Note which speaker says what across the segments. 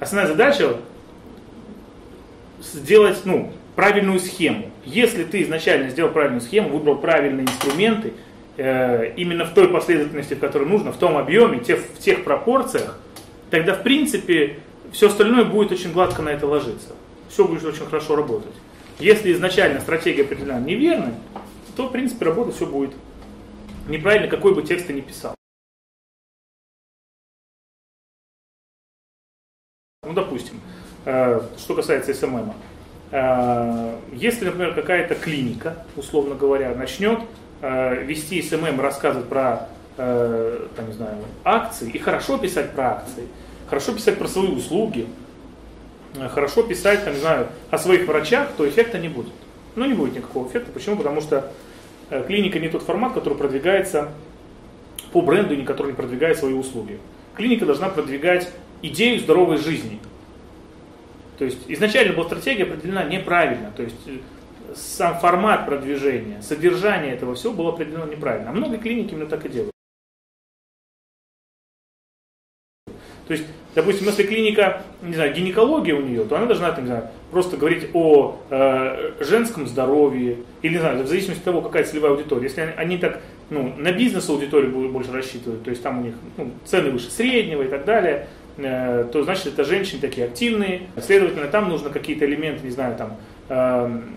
Speaker 1: Основная задача сделать ну, правильную схему. Если ты изначально сделал правильную схему, выбрал правильные инструменты, э, именно в той последовательности, в которой нужно, в том объеме, в тех пропорциях, тогда в принципе все остальное будет очень гладко на это ложиться. Все будет очень хорошо работать. Если изначально стратегия определена неверной, то в принципе работать все будет неправильно, какой бы текст ты ни писал. Ну, допустим, э, что касается SMM. Э, если, например, какая-то клиника, условно говоря, начнет э, вести SMM, рассказывать про там, не знаю, акции, и хорошо писать про акции, хорошо писать про свои услуги, хорошо писать, там, не знаю, о своих врачах, то эффекта не будет. Ну, не будет никакого эффекта. Почему? Потому что клиника не тот формат, который продвигается по бренду, и который не продвигает свои услуги. Клиника должна продвигать идею здоровой жизни. То есть изначально была стратегия определена неправильно. То есть э, сам формат продвижения, содержание этого всего было определено неправильно. А многие клиники именно так и делают. То есть, допустим, если клиника, не знаю, гинекология у нее, то она должна, там, не знаю, просто говорить о э, женском здоровье, или, не знаю, в зависимости от того, какая целевая аудитория. Если они, они так, ну, на бизнес аудиторию будут больше рассчитывать, то есть там у них ну, цены выше среднего и так далее, то значит это женщины такие активные. Следовательно, там нужно какие-то элементы, не знаю, там эм,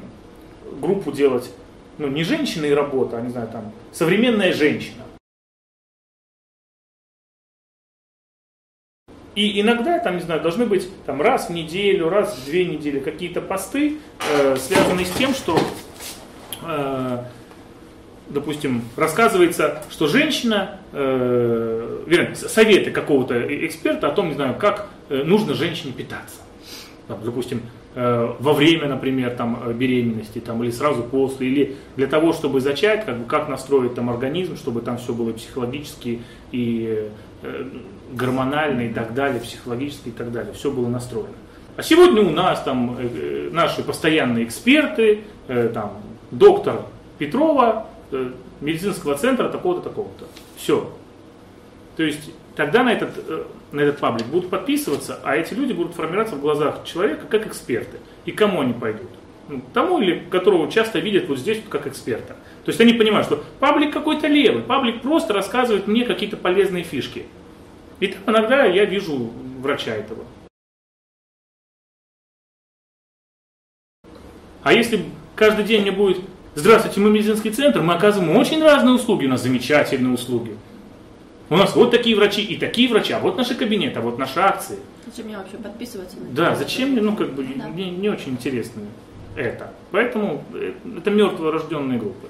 Speaker 1: группу делать, ну не женщины и работа, а не знаю, там современная женщина. И иногда, там, не знаю, должны быть там, раз в неделю, раз в две недели какие-то посты, э, связанные с тем, что э, допустим, рассказывается, что женщина, э, вернее, советы какого-то эксперта о том, не знаю, как э, нужно женщине питаться. Там, допустим, э, во время, например, там, э, беременности, там, или сразу после, или для того, чтобы зачать, как, бы, как настроить там, организм, чтобы там все было психологически и э, гормонально и так далее, психологически и так далее, все было настроено. А сегодня у нас там э, э наши постоянные эксперты, э, там, доктор Петрова, Э, медицинского центра такого-то, такого-то. Все. То есть тогда на этот, э, на этот паблик будут подписываться, а эти люди будут формироваться в глазах человека как эксперты. И кому они пойдут? Ну, тому, или которого часто видят вот здесь как эксперта. То есть они понимают, что паблик какой-то левый, паблик просто рассказывает мне какие-то полезные фишки. И там иногда я вижу врача этого. А если каждый день мне будет Здравствуйте, мы медицинский центр, мы оказываем очень разные услуги, у нас замечательные услуги. У нас вот такие врачи и такие врачи, а вот наши кабинеты, а вот наши акции.
Speaker 2: Зачем мне вообще подписываться? На
Speaker 1: да, зачем мне, ну как бы, да. мне не очень интересно это. Поэтому э, это мертворожденные группы.